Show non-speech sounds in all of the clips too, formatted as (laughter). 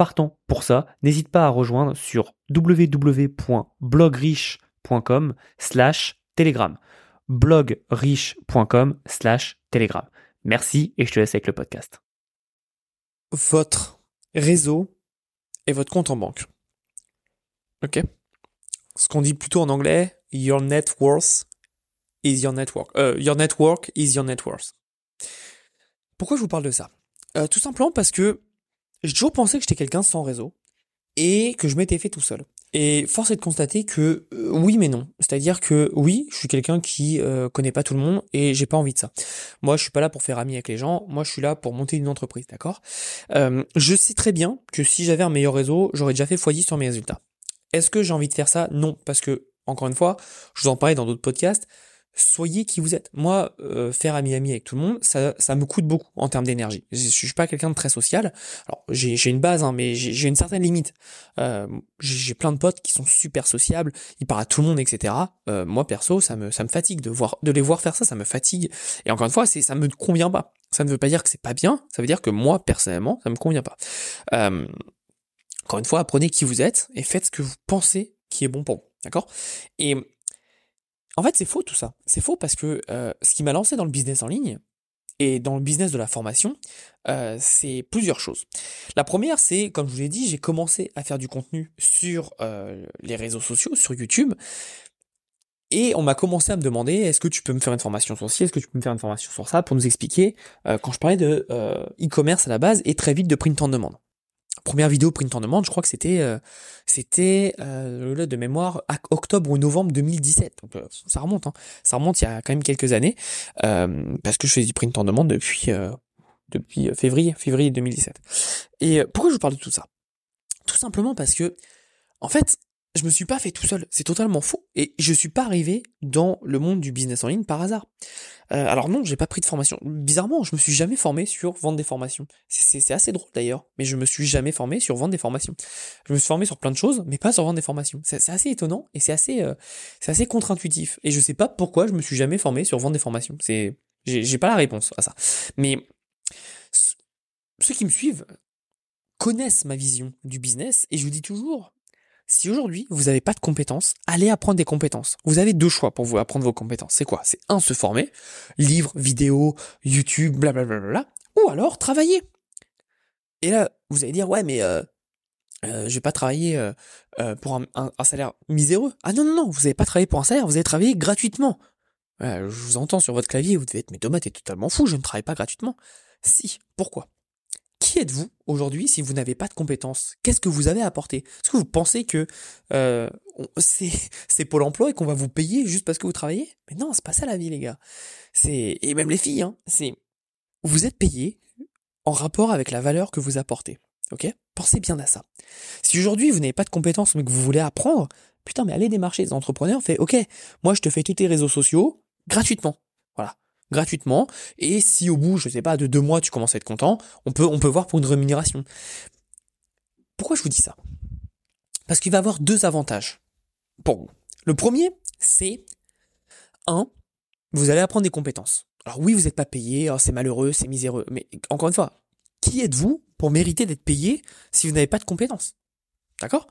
partant pour ça, n'hésite pas à rejoindre sur www.blogriche.com slash telegram. blogriche.com slash telegram. Merci et je te laisse avec le podcast. Votre réseau et votre compte en banque. Ok? Ce qu'on dit plutôt en anglais, your net worth is your network. Euh, your network is your net worth. Pourquoi je vous parle de ça? Euh, Tout simplement parce que j'ai toujours pensé que j'étais quelqu'un sans réseau et que je m'étais fait tout seul. Et force est de constater que euh, oui mais non. C'est-à-dire que oui, je suis quelqu'un qui euh, connaît pas tout le monde et j'ai pas envie de ça. Moi, je suis pas là pour faire ami avec les gens. Moi, je suis là pour monter une entreprise, d'accord? Euh, Je sais très bien que si j'avais un meilleur réseau, j'aurais déjà fait foyer sur mes résultats. Est-ce que j'ai envie de faire ça? Non, parce que encore une fois, je vous en parlais dans d'autres podcasts soyez qui vous êtes. Moi, euh, faire ami-ami avec tout le monde, ça, ça me coûte beaucoup en termes d'énergie. Je, suis pas quelqu'un de très social. Alors, j'ai une base, hein, mais j'ai une certaine limite. Euh, j'ai plein de potes qui sont super sociables, ils parlent à tout le monde, etc. Euh, moi, perso, ça me, ça me fatigue de voir, de les voir faire ça, ça me fatigue. Et encore une fois, c'est, ça me convient pas. Ça ne veut pas dire que c'est pas bien, ça veut dire que moi, personnellement, ça me convient pas. Euh, encore une fois, apprenez qui vous êtes et faites ce que vous pensez qui est bon pour vous. D'accord? Et en fait, c'est faux tout ça. C'est faux parce que euh, ce qui m'a lancé dans le business en ligne et dans le business de la formation, euh, c'est plusieurs choses. La première, c'est, comme je vous l'ai dit, j'ai commencé à faire du contenu sur euh, les réseaux sociaux, sur YouTube. Et on m'a commencé à me demander, est-ce que tu peux me faire une formation sur ci, est-ce que tu peux me faire une formation sur ça, pour nous expliquer, quand je parlais de e-commerce à la base, et très vite de print en demande première vidéo print en demande, je crois que c'était euh, c'était euh, de mémoire octobre ou novembre 2017. Donc euh, ça remonte, hein. ça remonte il y a quand même quelques années euh, parce que je fais du print en demande depuis depuis février février 2017. Et pourquoi je vous parle de tout ça? Tout simplement parce que en fait je me suis pas fait tout seul, c'est totalement faux. Et je suis pas arrivé dans le monde du business en ligne par hasard. Euh, alors non, j'ai pas pris de formation. Bizarrement, je me suis jamais formé sur vendre des formations. C'est assez drôle d'ailleurs, mais je me suis jamais formé sur vendre des formations. Je me suis formé sur plein de choses, mais pas sur vendre des formations. C'est assez étonnant et c'est assez, euh, c'est assez contre-intuitif. Et je sais pas pourquoi je me suis jamais formé sur vendre des formations. C'est, j'ai pas la réponse à ça. Mais ceux qui me suivent connaissent ma vision du business et je vous dis toujours, si aujourd'hui vous n'avez pas de compétences, allez apprendre des compétences. Vous avez deux choix pour vous apprendre vos compétences. C'est quoi? C'est un, se former, livres, vidéos, YouTube, blablabla, ou alors travailler. Et là, vous allez dire, ouais, mais euh, euh, je vais pas travailler euh, euh, pour un, salaire miséreux. Ah non, non, non, vous n'avez pas travaillé pour un salaire, vous allez travailler gratuitement. je vous entends sur votre clavier, vous devez être, mais Thomas, t'es totalement fou, je ne travaille pas gratuitement. Si, pourquoi? Qui êtes-vous aujourd'hui si vous n'avez pas de compétences? Qu'est-ce que vous avez à apporter? Est-ce que vous pensez que euh, (laughs) c'est Pôle Emploi et qu'on va vous payer juste parce que vous travaillez? Mais non, c'est pas ça la vie, les gars. Et même les filles, hein, c'est vous êtes payé en rapport avec la valeur que vous apportez. Ok? Pensez bien à ça. Si aujourd'hui vous n'avez pas de compétences mais que vous voulez apprendre, putain, mais allez démarcher des entrepreneurs, fait ok, moi je te fais tous tes réseaux sociaux gratuitement. Voilà gratuitement. Et si au bout, je sais pas, de deux mois, tu commences à être content, on peut, on peut voir pour une rémunération. Pourquoi je vous dis ça? Parce qu'il va avoir deux avantages pour vous. Le premier, c'est un, vous allez apprendre des compétences. Alors oui, vous n'êtes pas payé, oh, c'est malheureux, c'est miséreux, mais encore une fois, qui êtes-vous pour mériter d'être payé si vous n'avez pas de compétences? D'accord?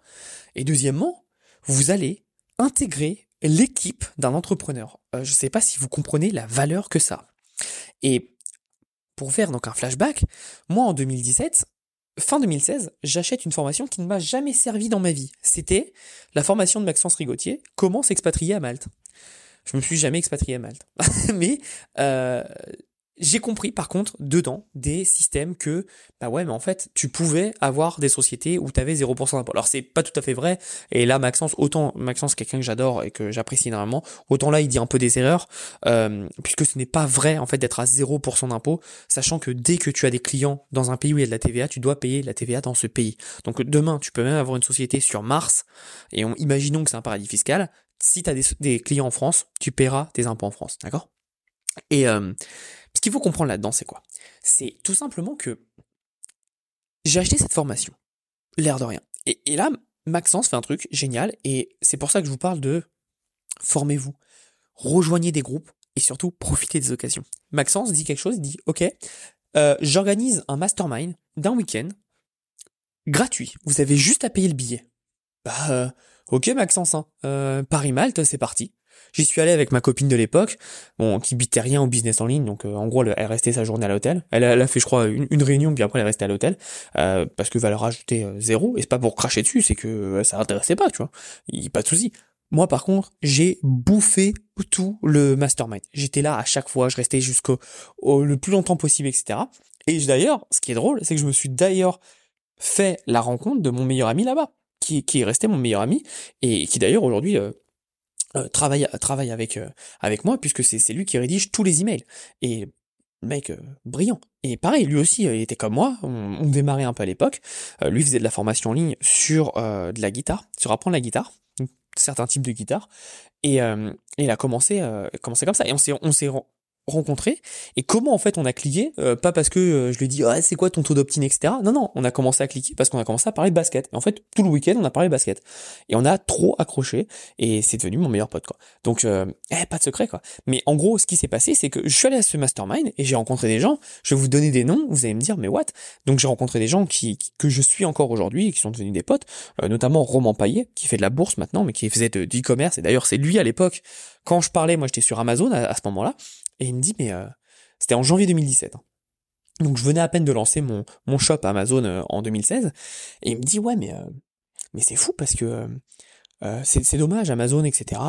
Et deuxièmement, vous allez intégrer l'équipe d'un entrepreneur. Euh, je ne sais pas si vous comprenez la valeur que ça. Et pour faire donc un flashback, moi en 2017, fin 2016, j'achète une formation qui ne m'a jamais servi dans ma vie. C'était la formation de Maxence Rigotier, comment s'expatrier à Malte. Je me suis jamais expatrié à Malte, (laughs) mais euh, j'ai compris par contre dedans des systèmes que bah ouais mais en fait tu pouvais avoir des sociétés où tu avais 0% d'impôt. Alors c'est pas tout à fait vrai et là Maxence autant Maxence quelqu'un que j'adore et que j'apprécie énormément autant là il dit un peu des erreurs euh, puisque ce n'est pas vrai en fait d'être à 0% d'impôt sachant que dès que tu as des clients dans un pays où il y a de la TVA tu dois payer la TVA dans ce pays. Donc demain tu peux même avoir une société sur Mars et on, imaginons que c'est un paradis fiscal si tu as des, des clients en France tu paieras tes impôts en France d'accord? Et euh, ce qu'il faut comprendre là-dedans, c'est quoi? C'est tout simplement que j'ai acheté cette formation, l'air de rien. Et, là, Maxence fait un truc génial, et c'est pour ça que je vous parle de formez-vous, rejoignez des groupes, et surtout profitez des occasions. Maxence dit quelque chose, il dit, ok, euh, j'organise un mastermind d'un week-end, gratuit, vous avez juste à payer le billet. Bah, euh, ok Maxence, hein. euh, Paris-Malte, c'est parti. J'y suis allé avec ma copine de l'époque, bon, qui bitait rien au business en ligne, donc euh, en gros, elle, restait sa journée à l'hôtel. Elle, a fait, je crois, une, réunion, puis après, elle est restée à l'hôtel, euh, parce que valeur ajoutée euh, zéro, et c'est pas pour cracher dessus, c'est que ça intéressait pas, tu vois. Il, pas de souci. Moi, par contre, j'ai bouffé tout le mastermind. J'étais là à chaque fois, je restais jusqu'au le plus longtemps possible, etc. Et d'ailleurs, ce qui est drôle, c'est que je me suis d'ailleurs fait la rencontre de mon meilleur ami là-bas, qui, qui est resté mon meilleur ami, et qui d'ailleurs aujourd'hui euh, travaille travaille avec euh, avec moi puisque c'est lui qui rédige tous les emails. Et mec euh, brillant. Et pareil lui aussi il était comme moi on, on démarrait un peu à l'époque. Lui faisait de la formation en ligne sur de la guitare sur apprendre la guitare certains types de guitare. Et, et il a commencé commencé comme ça. Et on s'est on s'est rencontré et comment en fait on a cliqué euh, pas parce que euh, je lui ai dit ah, c'est quoi ton taux d'opt-in etc non non on a commencé à cliquer parce qu'on a commencé à parler de basket. Et en fait tout le week-end on a parlé de basket. Et on a trop accroché et c'est devenu mon meilleur pote quoi. Donc euh, eh, pas de secret quoi. Mais en gros ce qui s'est passé c'est que je suis allé à ce mastermind et j'ai rencontré des gens. Je vais vous donner des noms vous allez me dire mais what? Donc j'ai rencontré des gens qui, que je suis encore aujourd'hui et qui sont devenus des potes notamment Roman Paillet qui fait de la bourse maintenant mais qui faisait de, e-commerce et d'ailleurs c'est lui à l'époque quand je parlais moi j'étais sur Amazon à ce moment-là et il me dit, mais euh, c'était en janvier 2017. Hein. Donc je venais à peine de lancer mon, mon shop Amazon euh, en 2016. Et il me dit, ouais, mais, euh, mais c'est fou parce que c'est dommage, Amazon, etc.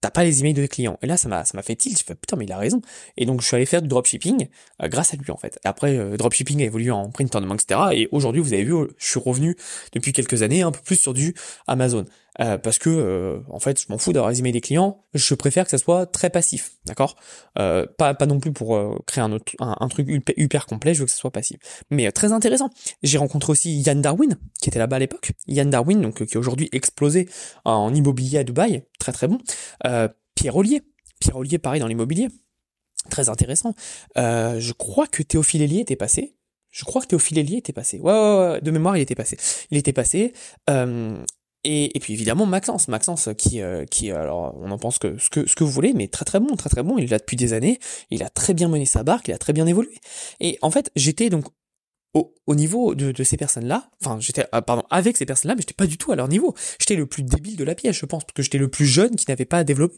T'as pas les emails de clients. Et là, ça m'a fait tilt. Je fais putain, mais il a raison. Et donc je suis allé faire du dropshipping grâce à lui en fait. Après, dropshipping a évolué en print on demand, etc. Et aujourd'hui, vous avez vu, je suis revenu depuis quelques années un peu plus sur du Amazon. Euh, parce que euh, en fait je m'en fous d'avoir résumé des clients, je préfère que ça soit très passif, d'accord? Euh, pas, pas non plus pour créer un, autre, un, truc hyper, complet, je veux que ça soit passif. Mais très intéressant. J'ai rencontré aussi Yann Darwin, qui était là-bas à l'époque. Yann Darwin, donc qui est aujourd'hui explosé en immobilier à Dubaï, très très bon. Pierre Ollier, Pierre Ollier pareil dans l'immobilier, très intéressant. je crois que Théophile Hélier était passé. Je crois que Théophile Hélier était passé. Ouais, ouais, ouais, de mémoire, il était passé. Il était passé. Euh, et, et, puis évidemment Maxence, Maxence qui euh, qui alors on en pense que ce que ce que vous voulez, mais très très bon, très très bon. Il est là depuis des années, il a très bien mené sa barque, il a très bien évolué. Et en fait j'étais donc au, au, niveau de, de ces personnes-là, enfin j'étais ah, pardon avec ces personnes-là, mais j'étais pas du tout à leur niveau. J'étais le plus débile de la pièce, je pense, parce que j'étais le plus jeune qui n'avait pas à développer.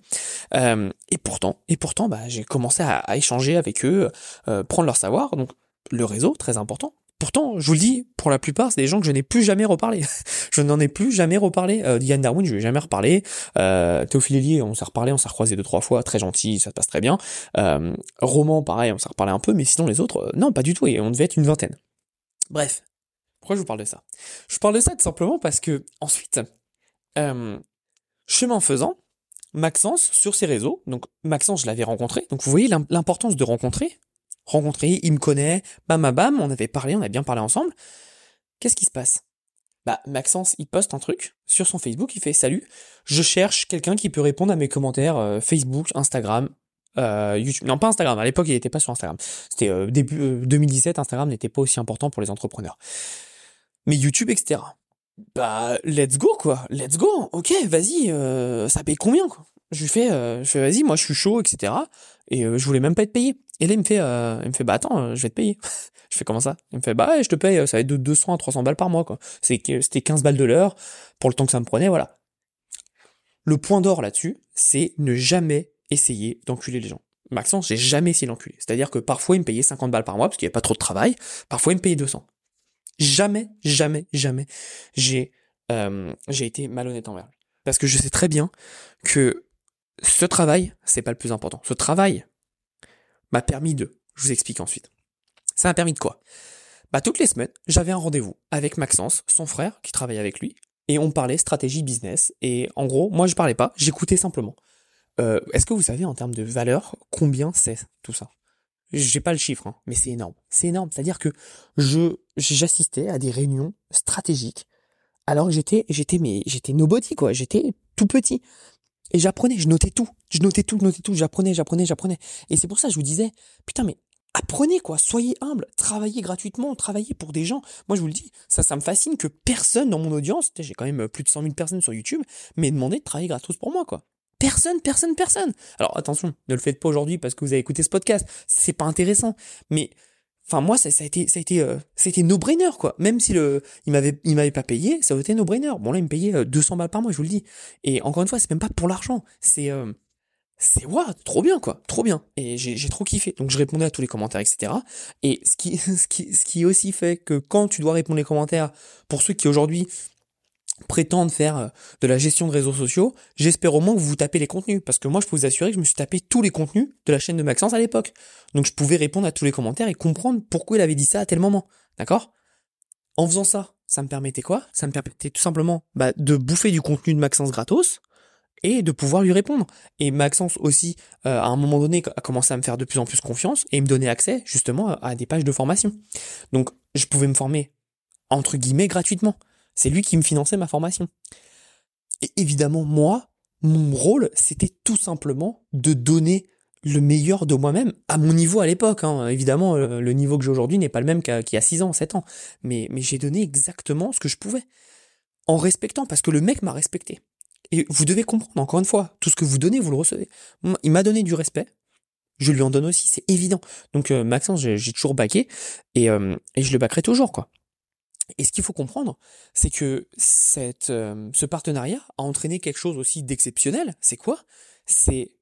Euh, et pourtant, et pourtant, bah j'ai commencé à, à, échanger avec eux, euh, prendre leur savoir. Donc le réseau très important. Pourtant, je vous le dis, pour la plupart, c'est des gens que je n'ai plus jamais reparlé. (laughs) je n'en ai plus jamais reparlé. Euh, Diane Darwin, je lui ai jamais reparlé. Euh, Théophile Hélier, on s'est reparlé, on s'est recroisé deux, trois fois, très gentil, ça se passe très bien. Euh, Roman, pareil, on s'est reparlé un peu, mais sinon les autres, euh, non, pas du tout, et on devait être une vingtaine. Bref. Pourquoi je vous parle de ça? Je parle de ça tout simplement parce que, ensuite, euh, chemin faisant, Maxence, sur ses réseaux, donc Maxence, je l'avais rencontré, donc vous voyez l'importance de rencontrer, rencontré, il me connaît, bam bam on avait parlé, on a bien parlé ensemble. Qu'est-ce qui se passe? Bah Maxence, il poste un truc sur son Facebook, il fait salut, je cherche quelqu'un qui peut répondre à mes commentaires euh, Facebook, Instagram, euh, YouTube. Non, pas Instagram. À l'époque, il n'était pas sur Instagram. C'était euh, début 2017. Instagram n'était pas aussi important pour les entrepreneurs. Mais YouTube, etc. Bah, let's go quoi. Let's go. Ok, vas-y. ça paye combien quoi? Je lui fais, je fais vas-y. Moi, je suis chaud, etc. Et je voulais même pas être payé. Et là, il me fait, euh, il me fait, bah attends, euh, je vais te payer. (laughs) je fais comment ça? Il me fait, bah ouais, je te paye, ça va être de 200 à 300 balles par mois, quoi. C'était 15 balles de l'heure pour le temps que ça me prenait, voilà. Le point d'or là-dessus, c'est ne jamais essayer d'enculer les gens. Maxence, j'ai jamais essayé d'enculer. C'est-à-dire que parfois, il me payait 50 balles par mois parce qu'il n'y avait pas trop de travail. Parfois, il me payait 200. Jamais, jamais, jamais, j'ai euh, j'ai été malhonnête envers lui. Parce que je sais très bien que ce travail, c'est pas le plus important. Ce travail, m'a permis de Je vous explique ensuite. Ça m'a permis de quoi? Bah toutes les semaines, j'avais un rendez-vous avec Maxence, son frère, qui travaille avec lui, et on parlait stratégie business. Et en gros, moi je parlais pas, j'écoutais simplement. Euh, Est-ce que vous savez en termes de valeur combien c'est tout ça? J'ai pas le chiffre, hein, mais c'est énorme. C'est énorme. C'est-à-dire que j'assistais à des réunions stratégiques alors que j'étais j'étais mais j'étais nobody quoi. J'étais tout petit. Et j'apprenais, je notais tout. Je notais tout, je notais tout, j'apprenais, j'apprenais, j'apprenais. Et c'est pour ça que je vous disais, putain, mais apprenez quoi, soyez humble, travaillez gratuitement, travaillez pour des gens. Moi je vous le dis, ça, ça me fascine que personne dans mon audience, j'ai quand même plus de 100 000 personnes sur YouTube, m'ait demandé de travailler gratos pour moi quoi. Personne, personne, personne. Alors attention, ne le faites pas aujourd'hui parce que vous avez écouté ce podcast, c'est pas intéressant. Mais Enfin moi ça, a été ça a été euh, c'était no brainer quoi. Même si le il m'avait il m'avait pas payé, ça aurait été no brainer. Bon là il me payait 200 balles par mois, je vous le dis. Et encore une fois, c'est même pas pour l'argent, c'est euh, c'est waouh, trop bien quoi, trop bien. Et j'ai j'ai trop kiffé. Donc je répondais à tous les commentaires etc. Et ce qui (laughs) ce qui ce qui aussi fait que quand tu dois répondre les commentaires pour ceux qui aujourd'hui prétendent faire euh, de la gestion de réseaux sociaux, j'espère au moins que vous vous tapez les contenus, parce que moi je peux vous assurer que je me suis tapé tous les contenus de la chaîne de Maxence à l'époque. Donc je pouvais répondre à tous les commentaires et comprendre pourquoi il avait dit ça à tel moment. D'accord? En faisant ça, ça me permettait quoi? Ça me permettait tout simplement bah, de bouffer du contenu de Maxence gratos et de pouvoir lui répondre. Et Maxence aussi, euh, à un moment donné, a commencé à me faire de plus en plus confiance et me donner accès justement à des pages de formation. Donc je pouvais me former entre guillemets gratuitement. C'est lui qui me finançait ma formation. Et évidemment, moi, mon rôle, c'était tout simplement de donner le meilleur de moi-même à mon niveau à l'époque. Hein. Évidemment, le niveau que j'ai aujourd'hui n'est pas le même qu'il y a 6 ans, 7 ans. Mais, j'ai donné exactement ce que je pouvais. En respectant, parce que le mec m'a respecté. Et vous devez comprendre, encore une fois, tout ce que vous donnez, vous le recevez. Il m'a donné du respect. Je lui en donne aussi, c'est évident. Donc euh, Maxence, j'ai toujours baqué et, euh, et je le backerai toujours, quoi. Et ce qu'il faut comprendre, c'est que cette, euh, ce partenariat a entraîné quelque chose aussi d'exceptionnel. C'est quoi? C'est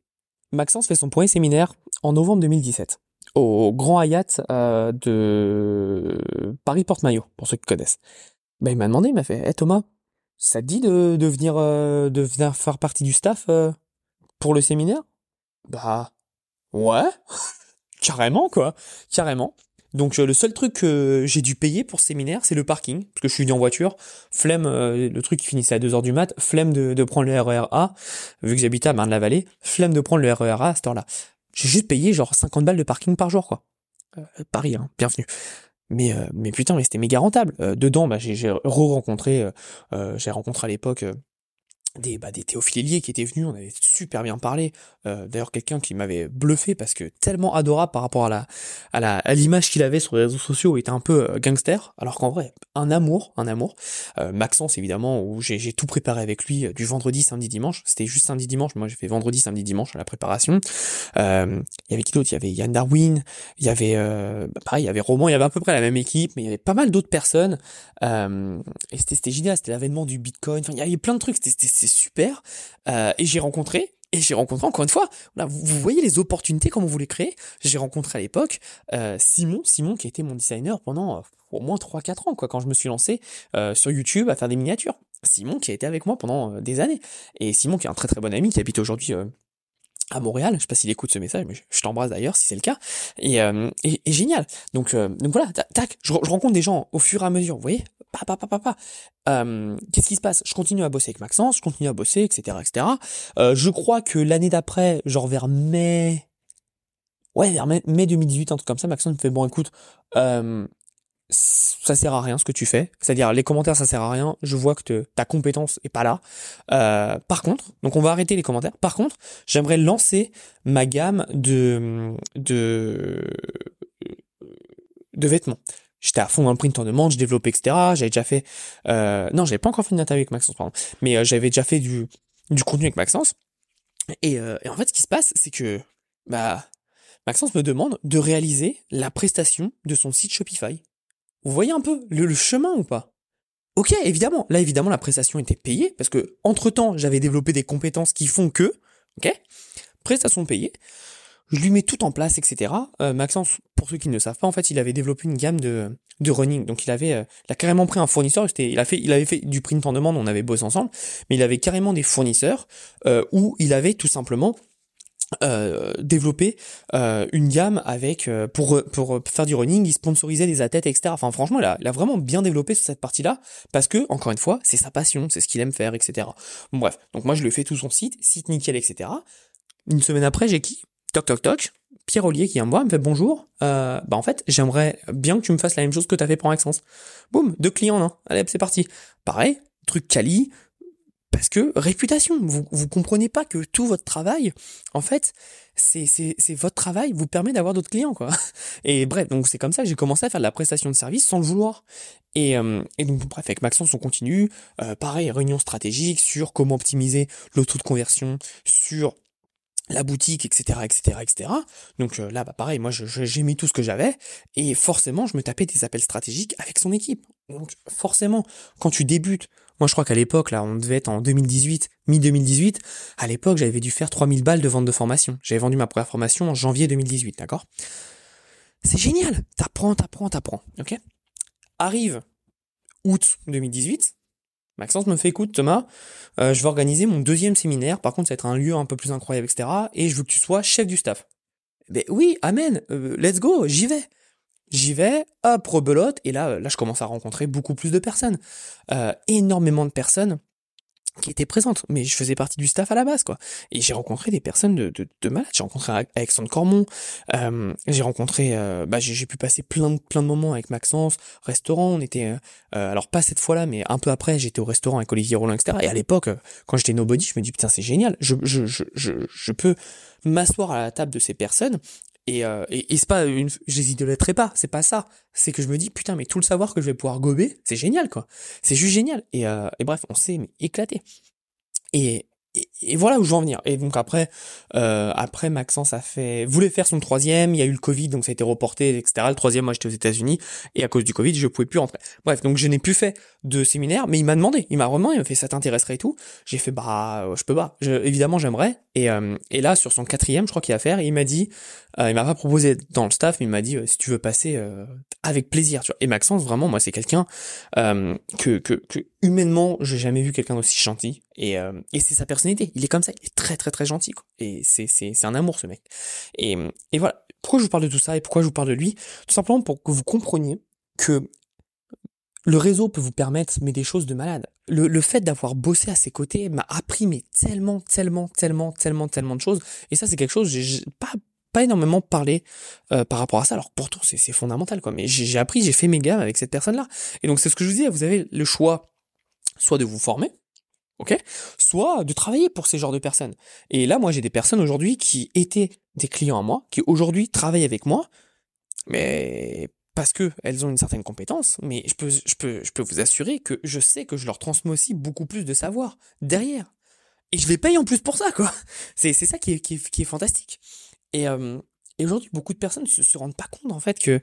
Maxence fait son premier séminaire en novembre 2017 au Grand Hyatt euh, de Paris Porte-Maillot, pour ceux qui connaissent. Ben, il m'a demandé, il m'a fait hey, Thomas, ça dit de, de, venir, euh, de venir faire partie du staff pour le séminaire ?» Bah, ouais, (laughs) carrément quoi, carrément. Donc euh, le seul truc que j'ai dû payer pour ce séminaire, c'est le parking, parce que je suis venu en voiture, flemme, euh, le truc qui finissait à 2h du mat, flemme de, prendre le RER e A, vu que j'habitais à Marne-la-Vallée, flemme de prendre le RER e A à cette heure-là. J'ai juste payé genre 50 balles de parking par jour, quoi. Euh, Paris, hein, bienvenue. Mais mais putain, mais c'était méga rentable. dedans, bah, j'ai re-rencontré, j'ai rencontré à l'époque des, bah, des qui étaient venus, on avait super bien parlé. Euh, D'ailleurs, quelqu'un qui m'avait bluffé parce que tellement adorable par rapport à la à la à l'image qu'il avait sur les réseaux sociaux, était un peu euh, gangster, alors qu'en vrai, un amour, un amour. Euh, Maxence évidemment, où j'ai tout préparé avec lui euh, du vendredi, samedi, dimanche. C'était juste samedi, dimanche. Moi, j'ai fait vendredi, samedi, dimanche à la préparation. Euh, il y avait qui d'autre? Il y avait Yann Darwin. Il y avait bah, pareil, il y avait Roman. Il y avait à peu près la même équipe, mais il y avait pas mal d'autres personnes. et c'était génial. C'était l'avènement du Bitcoin. Enfin, il y avait plein de trucs. C'était super. Euh, et j'ai rencontré, et j'ai rencontré encore une fois, vous, voyez les opportunités, comment vous les créez. J'ai rencontré à l'époque euh, Simon, Simon qui a été mon designer pendant euh, au moins 3-4 ans, quoi, quand je me suis lancé sur YouTube à faire des miniatures. Simon qui a été avec moi pendant des années. Et Simon qui est un très très bon ami qui habite aujourd'hui à Montréal, je sais pas s'il écoute ce message, mais je t'embrasse d'ailleurs si c'est le cas, et, et, génial. Donc, donc voilà, tac, je, rencontre des gens au fur et à mesure, vous voyez, papa, papa, euh, qu'est-ce qui se passe? Je continue à bosser avec Maxence, je continue à bosser, etc., etc. Euh, je crois que l'année d'après, genre vers mai, ouais, vers mai, 2018, un truc comme ça, Maxence me fait bon, écoute, euh, ça sert à rien ce que tu fais, c'est-à-dire les commentaires ça sert à rien, je vois que ta compétence est pas là. Euh, par contre, donc on va arrêter les commentaires. Par contre, j'aimerais lancer ma gamme de de vêtements j'étais à fond dans le print on demande, je développais, etc. J'avais déjà fait, euh, non, j'avais pas encore fait une interview avec Maxence, pardon, mais euh, j'avais déjà fait du, du contenu avec Maxence. Et, euh, et en fait, ce qui se passe, c'est que, bah, Maxence me demande de réaliser la prestation de son site Shopify. Vous voyez un peu le, chemin ou pas? Ok, évidemment. Là, évidemment, la prestation était payée parce que entre temps, j'avais développé des compétences qui font que, ok, prestation payée je lui mets tout en place, etc. Euh, Maxence, pour ceux qui ne le savent pas, en fait, il avait développé une gamme de, de running. Donc il avait, euh, il a carrément pris un fournisseur. Il a fait, il avait fait du print en demande. On avait bossé ensemble, mais il avait carrément des fournisseurs euh, où il avait tout simplement euh, développer euh, une gamme avec euh, pour pour faire du running, il sponsorisait des athlètes, etc. Enfin franchement, il a, il a vraiment bien développé cette partie-là parce que encore une fois, c'est sa passion, c'est ce qu'il aime faire, etc. Bref, donc moi je ai fait tout son site, site nickel, etc. Une semaine après, j'ai qui? Toc toc toc. Pierre Ollier qui vient me voir, me fait bonjour. Euh, bah en fait, j'aimerais bien que tu me fasses la même chose que tu as fait pour Maxence. Boum, deux clients, non Allez, c'est parti. Pareil, truc quali, parce que réputation, vous, vous comprenez pas que tout votre travail, en fait, c'est, votre travail vous permet d'avoir d'autres clients, quoi. (laughs) Et bref, donc c'est comme ça que j'ai commencé à faire de la prestation de service sans le vouloir. Et, euh, donc bref, avec Maxence, on continue. Euh, pareil, réunion stratégique sur comment optimiser le taux de conversion, sur la boutique, etc., etc., etc. Donc euh, là, bah pareil, moi j'ai mis tout ce que j'avais et forcément, je me tapais des appels stratégiques avec son équipe. Donc forcément, quand tu débutes, moi je crois qu'à l'époque, là, on devait être en 2018, mi-2018, à l'époque, j'avais dû faire 3000 balles de vente de formation. J'avais vendu ma première formation en janvier 2018, d'accord? C'est génial T'apprends, t'apprends, t'apprends, ok? Arrive août 2018, Maxence me fait écoute Thomas, euh, je vais organiser mon deuxième séminaire, par contre ça va être un lieu un peu plus incroyable, etc. Et je veux que tu sois chef du staff. Ben oui, amen, euh, let's go, j'y vais. J'y vais, hop, rebelote, et là, là je commence à rencontrer beaucoup plus de personnes. Euh, énormément de personnes qui étaient présentes, mais je faisais partie du staff à la base, quoi. Et j'ai rencontré des personnes de, de, de malades. J'ai rencontré Alexandre Cormon, euh, j'ai rencontré, euh, bah, j'ai pu passer plein de plein de moments avec Maxence, restaurant. On était, euh, euh, alors pas cette fois-là, mais un peu après, j'étais au restaurant avec Olivier Roland, etc. Et à l'époque, quand j'étais nobody, je me dis putain c'est génial, je je je je, je peux m'asseoir à la table de ces personnes et, euh, et, c'est pas une, je les idolâtrerai pas, c'est pas ça. C'est que je me dis, putain, mais tout le savoir que je vais pouvoir gober, c'est génial, quoi. C'est juste génial. Et, euh, et bref, on s'est éclaté. Et, et, voilà où je veux en venir. Et donc après, euh, après Maxence a fait, voulait faire son troisième, il y a eu le Covid, donc ça a été reporté, etc. Le troisième, moi j'étais aux États-Unis, et à cause du Covid, je pouvais plus rentrer. Bref, donc je n'ai plus fait de séminaire, mais il m'a demandé, il m'a vraiment, il m'a fait ça t'intéresserait et tout. J'ai fait bah, je peux pas. Je, évidemment, j'aimerais. Et, euh, et là, sur son quatrième, je crois qu'il a faire, il m'a dit, euh, il m'a pas proposé dans le staff, mais il m'a dit euh, si tu veux passer, euh, avec plaisir. Tu vois. Et Maxence, vraiment, moi, c'est quelqu'un euh, que, que, que humainement, j'ai jamais vu quelqu'un d'aussi gentil. Et, euh, et c'est sa personnalité. Il est comme ça. Il est très très très gentil. Quoi. Et c'est c'est c'est un amour ce mec. Et et voilà. Pourquoi je vous parle de tout ça et pourquoi je vous parle de lui? Tout simplement pour que vous compreniez que le réseau peut vous permettre mais des choses de malade. Le, le fait d'avoir bossé à ses côtés m'a appris mais tellement tellement tellement tellement tellement de choses. Et ça c'est quelque chose j'ai pas pas énormément parlé euh, par rapport à ça. Alors pourtant c'est c'est fondamental quoi. Mais j'ai appris, j'ai fait mes gammes avec cette personne là. Et donc c'est ce que je vous dis. Vous avez le choix soit de vous former, ok, soit de travailler pour ces genres de personnes. Et là, moi, j'ai des personnes aujourd'hui qui étaient des clients à moi, qui aujourd'hui travaillent avec moi, mais parce que elles ont une certaine compétence, mais je peux, je peux, je peux vous assurer que je sais que je leur transmets aussi beaucoup plus de savoir derrière. Et je les paye en plus pour ça, quoi. (laughs) C'est, c'est ça qui est, qui est, fantastique. Et, euh, et aujourd'hui, beaucoup de personnes se, se rendent pas compte, en fait, que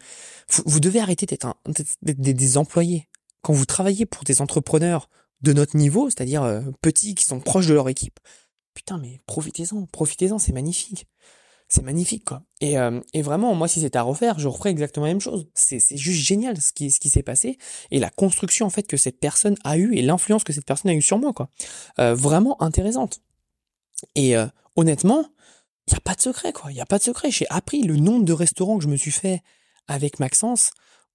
vous, devez arrêter d'être, des employés. Quand vous travaillez pour des entrepreneurs de notre niveau, c'est-à-dire euh, petits qui sont proches de leur équipe, putain, mais profitez-en, profitez-en, c'est magnifique. C'est magnifique, quoi. Et, euh, et vraiment, moi, si c'était à refaire, je referais exactement la même chose. C'est, juste génial ce qui, ce qui s'est passé et la construction, en fait, que cette personne a eue et l'influence que cette personne a eue sur moi, quoi. Euh, vraiment intéressante. Et honnêtement, il n'y a pas de secret, quoi. Il n'y a pas de secret. J'ai appris le nombre de restaurants que je me suis fait avec Maxence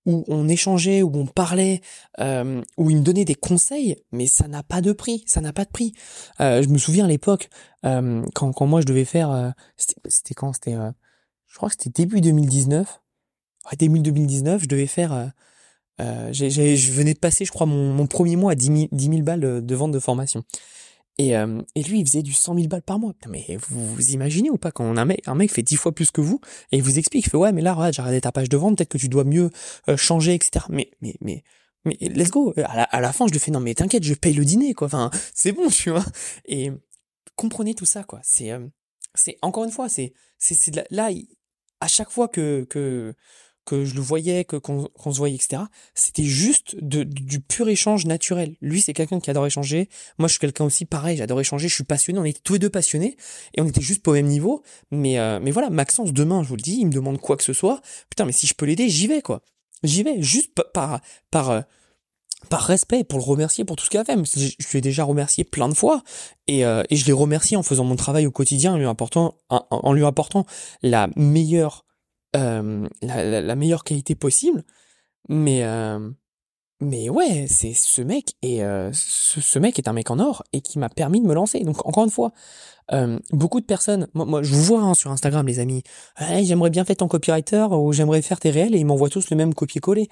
où on échangeait, où on parlait, euh, où il me donnait des conseils, mais ça n'a pas de prix, ça n'a pas de prix. Euh, je me souviens à l'époque, euh, quand, quand moi je devais faire, euh, c'était quand C'était, euh, je crois que c'était début 2019. Ouais, début 2019, je devais faire, euh, je venais de passer, je crois, mon, mon premier mois à 10 000, 10 000 balles de vente de formation. Et, euh, et lui, il faisait du 100 000 balles par mois. Mais vous, vous imaginez ou pas quand un mec, un mec fait 10 fois plus que vous et il vous explique, il fait ouais, mais là, regarde, j'ai regardé ta page de vente, peut-être que tu dois mieux euh, changer, etc. Mais, mais, mais, mais let's go. À la, à la fin, je lui fais non, mais t'inquiète, je paye le dîner, quoi. Enfin, c'est bon, tu vois. Et comprenez tout ça, quoi. C'est, euh, c'est encore une fois, c'est, c'est, là, à chaque fois que que que je le voyais, que qu'on se voyait, etc. C'était juste du pur échange naturel. Lui, c'est quelqu'un qui adore échanger. Moi, je suis quelqu'un aussi pareil. J'adore échanger. Je suis passionné. On était tous les deux passionnés et on était juste pas au même niveau. Mais euh, mais voilà, Maxence, demain, je vous le dis, il me demande quoi que ce soit. Putain, mais si je peux l'aider, j'y vais quoi. J'y vais juste par par, par respect pour le remercier pour tout ce qu'il a fait. Je, je lui ai déjà remercié plein de fois et, euh, et je l'ai remercié en faisant mon travail au quotidien, en lui apportant, en, lui apportant la meilleure, euh, la, la, la, meilleure qualité possible. Mais euh, mais ouais, c'est ce mec et euh, ce, mec est un mec en or et qui m'a permis de me lancer. Donc encore une fois, euh, beaucoup de personnes, moi, je vous vois hein, sur Instagram les amis, j'aimerais bien faire ton copywriter ou j'aimerais faire tes réels et ils m'envoient tous le même copier-coller.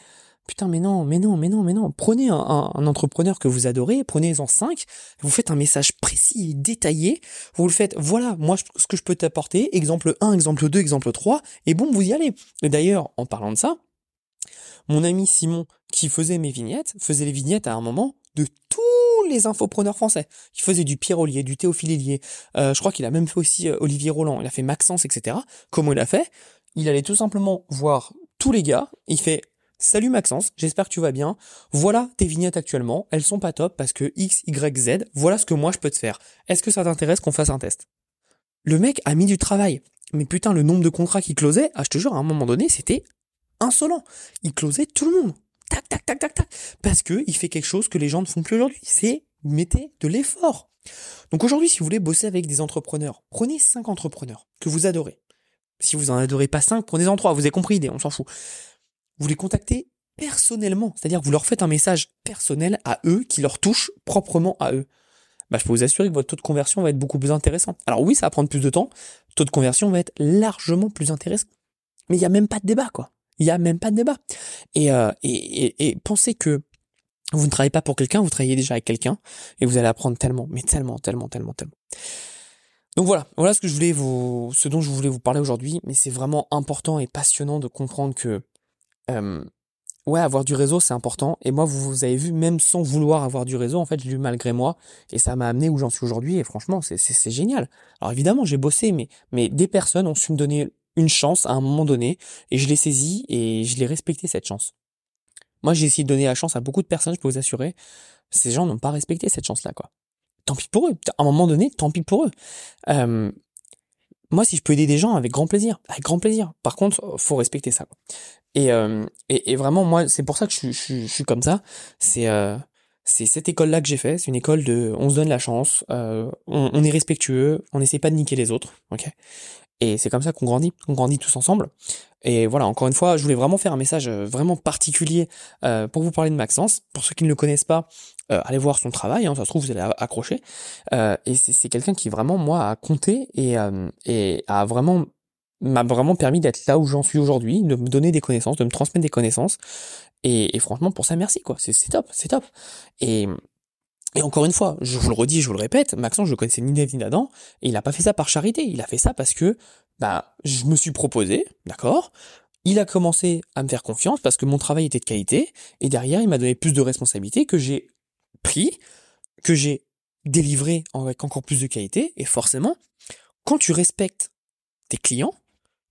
Putain, mais non, mais non, mais non, mais non. Prenez un entrepreneur que vous adorez, prenez-en cinq, vous faites un message précis et détaillé, vous le faites, voilà, moi, ce que je peux t'apporter, exemple 1, exemple 2, exemple 3, et bon, vous y allez. Et d'ailleurs, en parlant de ça, mon ami Simon, qui faisait mes vignettes, faisait les vignettes à un moment de tous les infopreneurs français. Il faisait du Pierre Ollier, du Théophile Hélier, euh, je crois qu'il a même fait aussi euh, Olivier Roland, il a fait Maxence, etc. Comment il a fait? Il allait tout simplement voir tous les gars, il fait Salut Maxence, j'espère que tu vas bien. Voilà tes vignettes actuellement, elles sont pas top parce que X, Y, Z, voilà ce que moi je peux te faire. Est-ce que ça t'intéresse qu'on fasse un test? Le mec a mis du travail. Mais putain, le nombre de contrats qu'il closait, ah, je te jure, à un moment donné, c'était insolent. Il closait tout le monde. Tac, tac, tac, tac, tac. Parce que il fait quelque chose que les gens ne font plus aujourd'hui. C'est mettez de l'effort. Donc aujourd'hui, si vous voulez bosser avec des entrepreneurs, prenez cinq entrepreneurs que vous adorez. Si vous en adorez pas cinq, prenez-en trois. Vous avez compris, on s'en fout vous les contactez personnellement, c'est-à-dire que vous leur faites un message personnel à eux qui leur touche proprement à eux. Bah, je peux vous assurer que votre taux de conversion va être beaucoup plus intéressant. Alors oui, ça va prendre plus de temps, le taux de conversion va être largement plus intéressant. Mais il n'y a même pas de débat, quoi. Il n'y a même pas de débat. Et, euh, et, et, et pensez que vous ne travaillez pas pour quelqu'un, vous travaillez déjà avec quelqu'un, et vous allez apprendre tellement, mais tellement, tellement, tellement, tellement. Donc voilà, voilà ce que je voulais vous, ce dont je voulais vous parler aujourd'hui, mais c'est vraiment important et passionnant de comprendre que euh, ouais, avoir du réseau, c'est important. Et moi, vous, vous avez vu, même sans vouloir avoir du réseau, en fait, je l'ai eu malgré moi. Et ça m'a amené où j'en suis aujourd'hui. Et franchement, c'est génial. Alors évidemment, j'ai bossé, mais, mais des personnes ont su me donner une chance à un moment donné. Et je l'ai saisi et je l'ai respecté, cette chance. Moi, j'ai essayé de donner la chance à beaucoup de personnes, je peux vous assurer. Ces gens n'ont pas respecté cette chance-là, quoi. Tant pis pour eux. À un moment donné, tant pis pour eux. Euh, moi, si je peux aider des gens, avec grand plaisir, avec grand plaisir. Par contre, faut respecter ça. Quoi. Et, euh, et, et, vraiment, moi, c'est pour ça que je, je, je suis comme ça. C'est euh, c'est cette école-là que j'ai fait. C'est une école de, on se donne la chance, euh, on, on, est respectueux, on n'essaie pas de niquer les autres, ok? Et c'est comme ça qu'on grandit, on grandit tous ensemble. Et voilà, encore une fois, je voulais vraiment faire un message euh, vraiment particulier euh, pour vous parler de Maxence. Pour ceux qui ne le connaissent pas, euh, allez voir son travail, hein, ça se trouve vous allez accrocher. Euh, et c'est quelqu'un qui vraiment moi a compté et, euh, et a vraiment m'a vraiment permis d'être là où j'en suis aujourd'hui, de me donner des connaissances, de me transmettre des connaissances. Et, et franchement, pour ça, merci quoi. C'est top, c'est top. Et et encore une fois, je vous le redis, je vous le répète, Maxence, je connaissais ni d'Adam, et il a pas fait ça par charité, il a fait ça parce que, bah, je me suis proposé, d'accord? Il a commencé à me faire confiance parce que mon travail était de qualité, et derrière, il m'a donné plus de responsabilités que j'ai pris, que j'ai délivré avec encore plus de qualité, et forcément, quand tu respectes tes clients,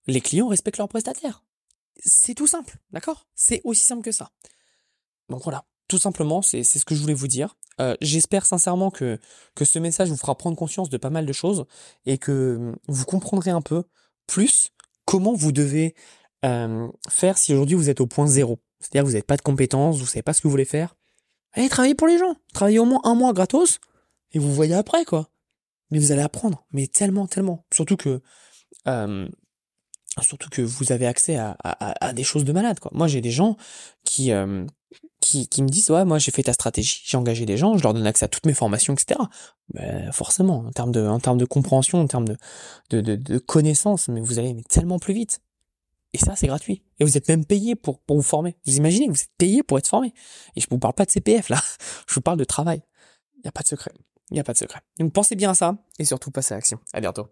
les clients respectent leurs prestataires. C'est tout simple, d'accord? C'est aussi simple que ça. Donc voilà, tout simplement, c'est ce que je voulais vous dire. Euh, J'espère sincèrement que, que ce message vous fera prendre conscience de pas mal de choses et que hum, vous comprendrez un peu plus comment vous devez euh, faire si aujourd'hui vous êtes au point zéro. C'est-à-dire que vous n'avez pas de compétences, vous savez pas ce que vous voulez faire. Allez travailler pour les gens. Travaillez au moins un mois gratos et vous voyez après quoi. Mais vous allez apprendre. Mais tellement, tellement. Surtout que euh, surtout que vous avez accès à, à, des choses de malade quoi. Moi j'ai des gens qui qui, me disent ouais moi j'ai fait ta stratégie, j'ai engagé des gens, je leur donne accès à toutes mes formations, etc. Forcément, en termes de compréhension, en termes de connaissances, mais vous allez tellement plus vite. Et ça c'est gratuit. Et vous êtes même payé pour pour vous former. Vous imaginez vous êtes payé pour être formé. Et je vous parle pas de CPF là, (laughs) je vous parle de travail. Il y a pas de secret. Il y a pas de secret. Donc pensez bien à ça et surtout passez à l'action. À bientôt.